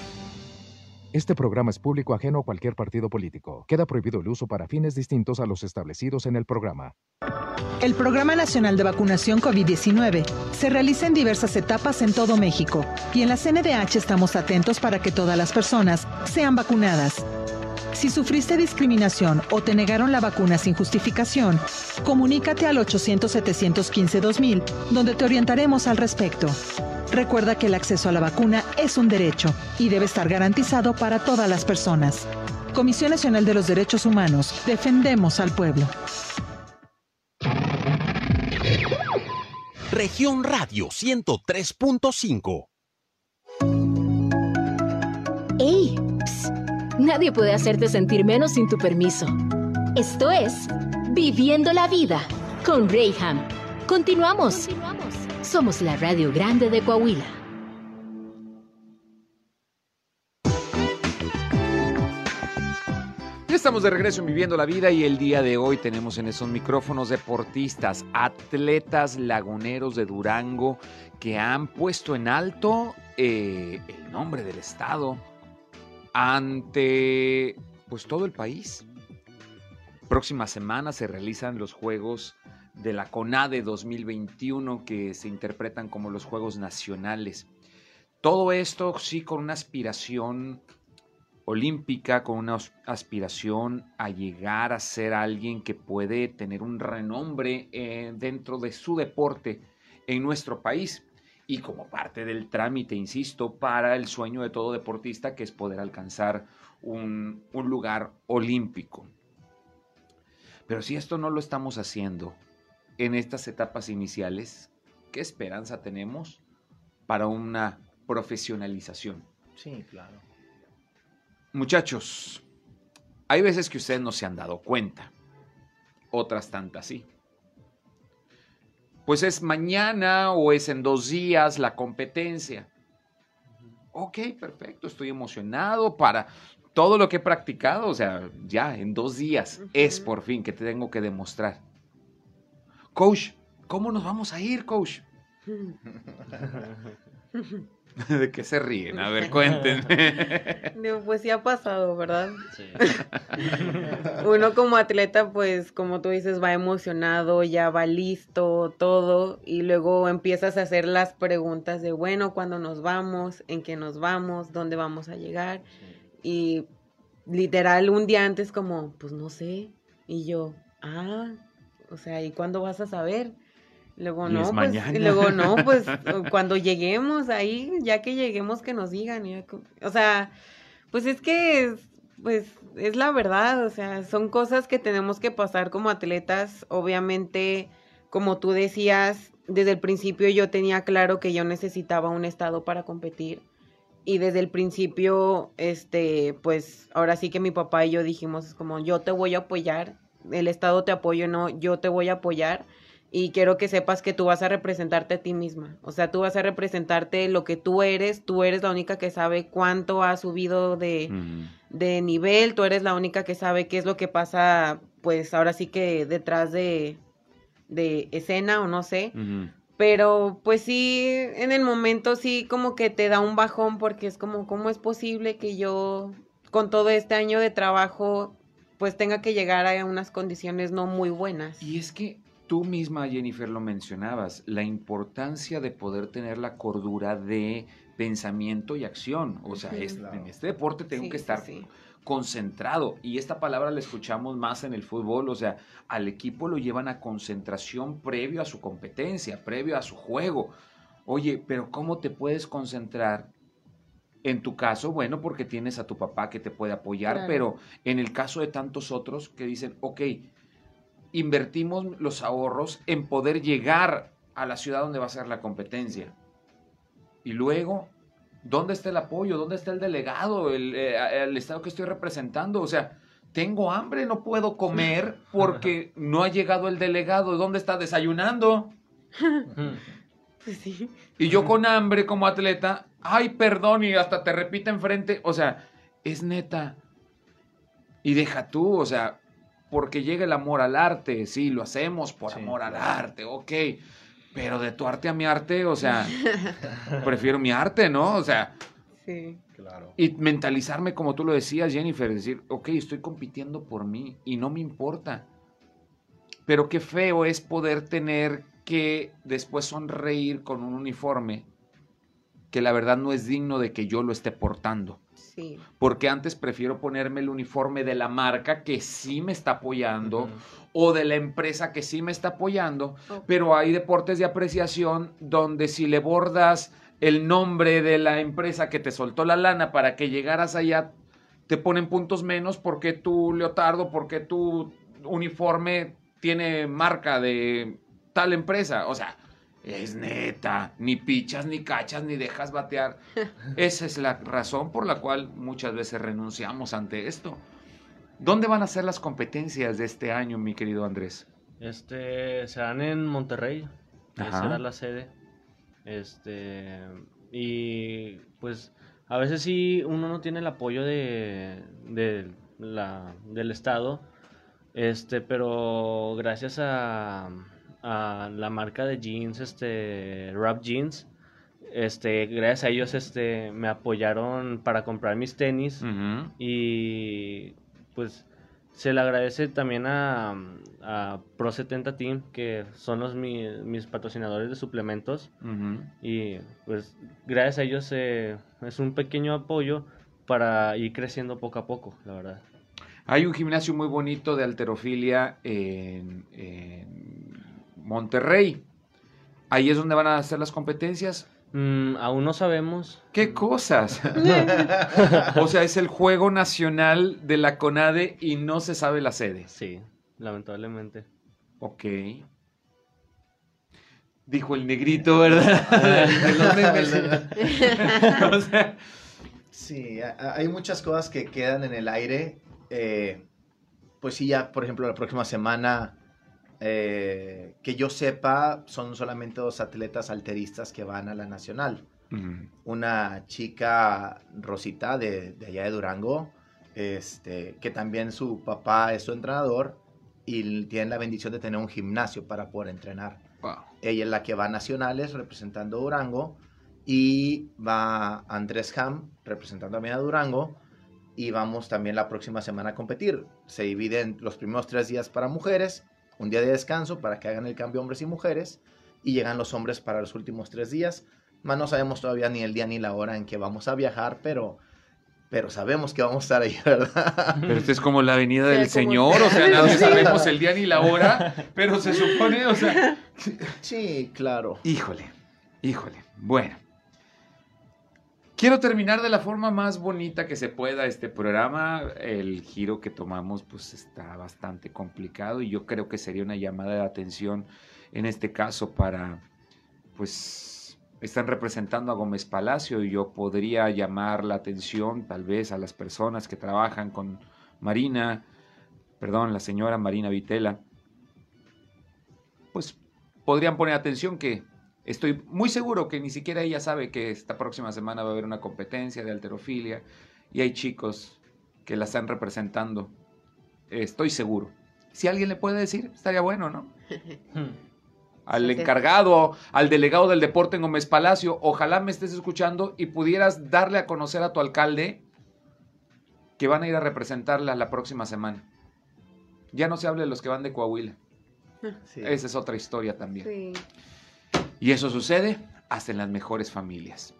Este programa es público ajeno a cualquier partido político. Queda prohibido el uso para fines distintos a los establecidos en el programa. El Programa Nacional de Vacunación COVID-19 se realiza en diversas etapas en todo México y en la CNDH estamos atentos para que todas las personas sean vacunadas. Si sufriste discriminación o te negaron la vacuna sin justificación, comunícate al 800-715-2000, donde te orientaremos al respecto. Recuerda que el acceso a la vacuna es un derecho y debe estar garantizado para todas las personas. Comisión Nacional de los Derechos Humanos, defendemos al pueblo. Región Radio 103.5. ¡Ey! Nadie puede hacerte sentir menos sin tu permiso. Esto es Viviendo la Vida con Rayham. Continuamos. Somos la Radio Grande de Coahuila. Ya estamos de regreso en Viviendo la Vida y el día de hoy tenemos en esos micrófonos deportistas, atletas laguneros de Durango que han puesto en alto eh, el nombre del estado ante pues todo el país. Próxima semana se realizan los Juegos de la CONADE 2021 que se interpretan como los Juegos Nacionales. Todo esto sí con una aspiración olímpica, con una aspiración a llegar a ser alguien que puede tener un renombre eh, dentro de su deporte en nuestro país y como parte del trámite, insisto, para el sueño de todo deportista que es poder alcanzar un, un lugar olímpico. Pero si esto no lo estamos haciendo en estas etapas iniciales, ¿qué esperanza tenemos para una profesionalización? Sí, claro. Muchachos, hay veces que ustedes no se han dado cuenta, otras tantas sí. Pues es mañana o es en dos días la competencia. Ok, perfecto, estoy emocionado para todo lo que he practicado, o sea, ya en dos días es por fin que te tengo que demostrar. Coach, ¿cómo nos vamos a ir, coach? ¿De qué se ríen? A ver, cuéntenme. Digo, Pues sí ha pasado, ¿verdad? Uno como atleta, pues como tú dices, va emocionado, ya va listo, todo, y luego empiezas a hacer las preguntas de, bueno, ¿cuándo nos vamos? ¿En qué nos vamos? ¿Dónde vamos a llegar? Y literal un día antes como, pues no sé, y yo, ah, o sea, ¿y cuándo vas a saber? Luego Y no, es pues, mañana. luego no, pues cuando lleguemos ahí, ya que lleguemos que nos digan, ya o sea, pues es que, es, pues es la verdad, o sea, son cosas que tenemos que pasar como atletas, obviamente, como tú decías, desde el principio yo tenía claro que yo necesitaba un estado para competir. Y desde el principio, este, pues ahora sí que mi papá y yo dijimos, es como yo te voy a apoyar, el Estado te apoyo, no, yo te voy a apoyar y quiero que sepas que tú vas a representarte a ti misma. O sea, tú vas a representarte lo que tú eres, tú eres la única que sabe cuánto has subido de, de nivel, tú eres la única que sabe qué es lo que pasa, pues ahora sí que detrás de, de escena o no sé. Pero pues sí, en el momento sí como que te da un bajón porque es como, ¿cómo es posible que yo con todo este año de trabajo pues tenga que llegar a unas condiciones no muy buenas? Y es que tú misma, Jennifer, lo mencionabas, la importancia de poder tener la cordura de pensamiento y acción. O sea, es- en este deporte tengo Sí, que sí, estar sí. concentrado. Y esta palabra la escuchamos más en el fútbol. O sea, al equipo lo llevan a concentración previo a su competencia, previo a su juego. Oye, pero ¿cómo te puedes concentrar? En tu caso, bueno, porque tienes a tu papá que te puede apoyar, Claro. pero en el caso de tantos otros que dicen, ok, invertimos los ahorros en poder llegar a la ciudad donde va a ser la competencia. Y luego, ¿dónde está el apoyo? ¿Dónde está el delegado? El, eh, el estado que estoy representando. O sea, tengo hambre, no puedo comer porque no ha llegado el delegado. ¿Dónde está desayunando? Pues sí. Y yo con hambre como atleta, ay, perdón, y hasta te repite enfrente. O sea, es neta. Y deja tú, o sea, porque llega el amor al arte, sí, lo hacemos por amor al arte, ok. Pero de tu arte a mi arte, o sea, prefiero mi arte, ¿no? O sea, Sí. Claro. y mentalizarme como tú lo decías, Jennifer, decir, ok, estoy compitiendo por mí y no me importa. Pero qué feo es poder tener que después sonreír con un uniforme que la verdad no es digno de que yo lo esté portando. Sí. Porque antes prefiero ponerme el uniforme de la marca que sí me está apoyando o de la empresa que sí me está apoyando, pero hay deportes de apreciación donde si le bordas el nombre de la empresa que te soltó la lana para que llegaras allá, te ponen puntos menos porque tu leotardo, porque tu uniforme tiene marca de tal empresa. O sea, es neta, ni pichas, ni cachas, ni dejas batear. Esa es la razón por la cual muchas veces renunciamos ante esto. ¿Dónde van a ser las competencias de este año, mi querido Andrés? Este, serán en Monterrey. Ajá. será la sede. Este, y pues a veces sí uno no tiene el apoyo de, de la, del Estado. Este, pero gracias a, a la marca de jeans, este, Rap Jeans, este, gracias a ellos, este, me apoyaron para comprar mis tenis y pues se le agradece también a, a Pro 70 Team, que son los mi- mis patrocinadores de suplementos. Y pues gracias a ellos eh, es un pequeño apoyo para ir creciendo poco a poco, la verdad. Hay un gimnasio muy bonito de alterofilia en, en Monterrey. Ahí es donde van a hacer las competencias. Mm, aún no sabemos. ¿Qué cosas? o sea, es el Juego Nacional de la CONADE y no se sabe la sede. Sí, lamentablemente. Ok. Dijo el negrito, ¿verdad? O sea, Sí, hay muchas cosas que quedan en el aire. eh, pues sí, ya, por ejemplo, la próxima semana, eh, que yo sepa, son solamente dos atletas alteristas que van a la nacional. Una chica Rosita de, de allá de Durango, este, que también su papá es su entrenador y tienen la bendición de tener un gimnasio para poder entrenar. Ella es la que va a nacionales representando a Durango y va Andrés Ham representando también a Durango y vamos también la próxima semana a competir. Se dividen los primeros tres días para mujeres, un día de descanso para que hagan el cambio hombres y mujeres y llegan los hombres para los últimos tres días. Más no sabemos todavía ni el día ni la hora en que vamos a viajar, pero, pero sabemos que vamos a estar ahí, ¿verdad? Pero esto es como la venida del Señor, o sea, no sabemos el día ni la hora, pero se supone, o sea... Sí, claro. Híjole, híjole. Bueno. Quiero terminar de la forma más bonita que se pueda este programa. El giro que tomamos pues está bastante complicado y yo creo que sería una llamada de atención en este caso para pues están representando a Gómez Palacio y yo podría llamar la atención tal vez a las personas que trabajan con Marina, perdón, la señora Marina Vitela, pues podrían poner atención que Estoy muy seguro que ni siquiera ella sabe que esta próxima semana va a haber una competencia de alterofilia y hay chicos que la están representando. Estoy seguro. Si alguien le puede decir, estaría bueno, ¿no? al encargado, al delegado del deporte en Gómez Palacio, ojalá me estés escuchando y pudieras darle a conocer a tu alcalde que van a ir a representarla la próxima semana. Ya no se hable de los que van de Coahuila. Esa es otra historia también. Sí. Y eso sucede hasta en las mejores familias.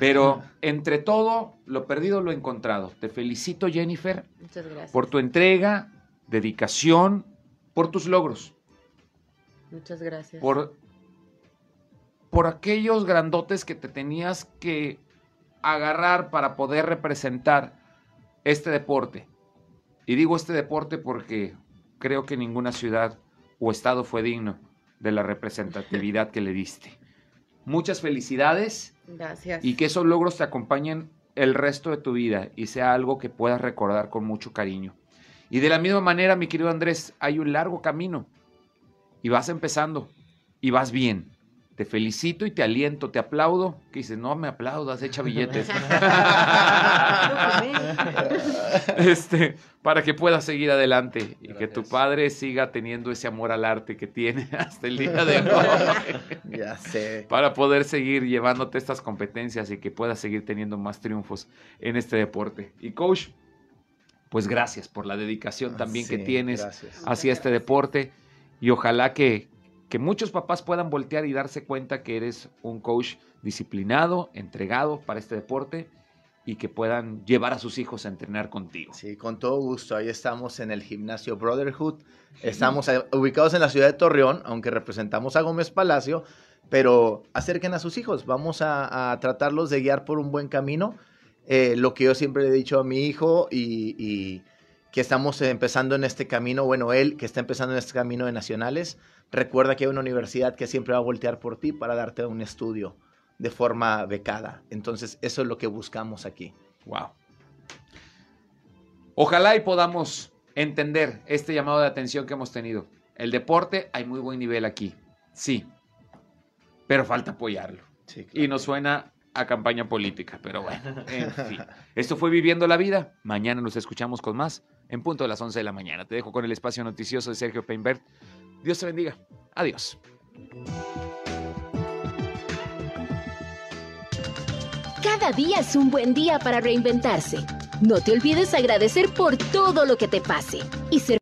Pero entre todo, lo perdido lo encontrado. Te felicito, Jennifer, por tu entrega, dedicación, por tus logros. Muchas gracias. Por, por aquellos grandotes que te tenías que agarrar para poder representar este deporte. Y digo este deporte porque creo que ninguna ciudad o estado fue digno de la representatividad que le diste. Muchas felicidades. Gracias. Y que esos logros te acompañen el resto de tu vida y sea algo que puedas recordar con mucho cariño. Y de la misma manera, mi querido Andrés, hay un largo camino y vas empezando y vas bien te felicito y te aliento, te aplaudo. Que dices, no me aplaudas, echa billetes. este, para que puedas seguir adelante y que tu padre siga teniendo ese amor al arte que tiene hasta el día de hoy. ya sé. Para poder seguir llevándote estas competencias y que puedas seguir teniendo más triunfos en este deporte. Y coach, pues gracias por la dedicación también que tienes hacia este deporte y ojalá que, que muchos papás puedan voltear y darse cuenta que eres un coach disciplinado, entregado para este deporte y que puedan llevar a sus hijos a entrenar contigo. Sí, con todo gusto. Ahí estamos en el gimnasio Brotherhood. Estamos ubicados en la ciudad de Torreón, aunque representamos a Gómez Palacio, pero acerquen a sus hijos. Vamos a, tratarlos de guiar por un buen camino. Eh, lo que yo siempre le he dicho a mi hijo y, y que estamos empezando en este camino, bueno, él que está empezando en este camino de nacionales, Recuerda que hay una universidad que siempre va a voltear por ti para darte un estudio de forma becada. Entonces, eso es lo que buscamos aquí. Wow. Ojalá y podamos entender este llamado de atención que hemos tenido. El deporte, hay muy buen nivel aquí. Sí. Pero falta apoyarlo. Y nos suena a campaña política, pero bueno, en fin. Esto fue Viviendo la Vida. Mañana nos escuchamos con más en punto de las 11 de la mañana. Te dejo con el espacio noticioso de Sergio Peinbert. Dios te bendiga. Adiós. Cada día es un buen día para reinventarse. No te olvides agradecer por todo lo que te pase y ser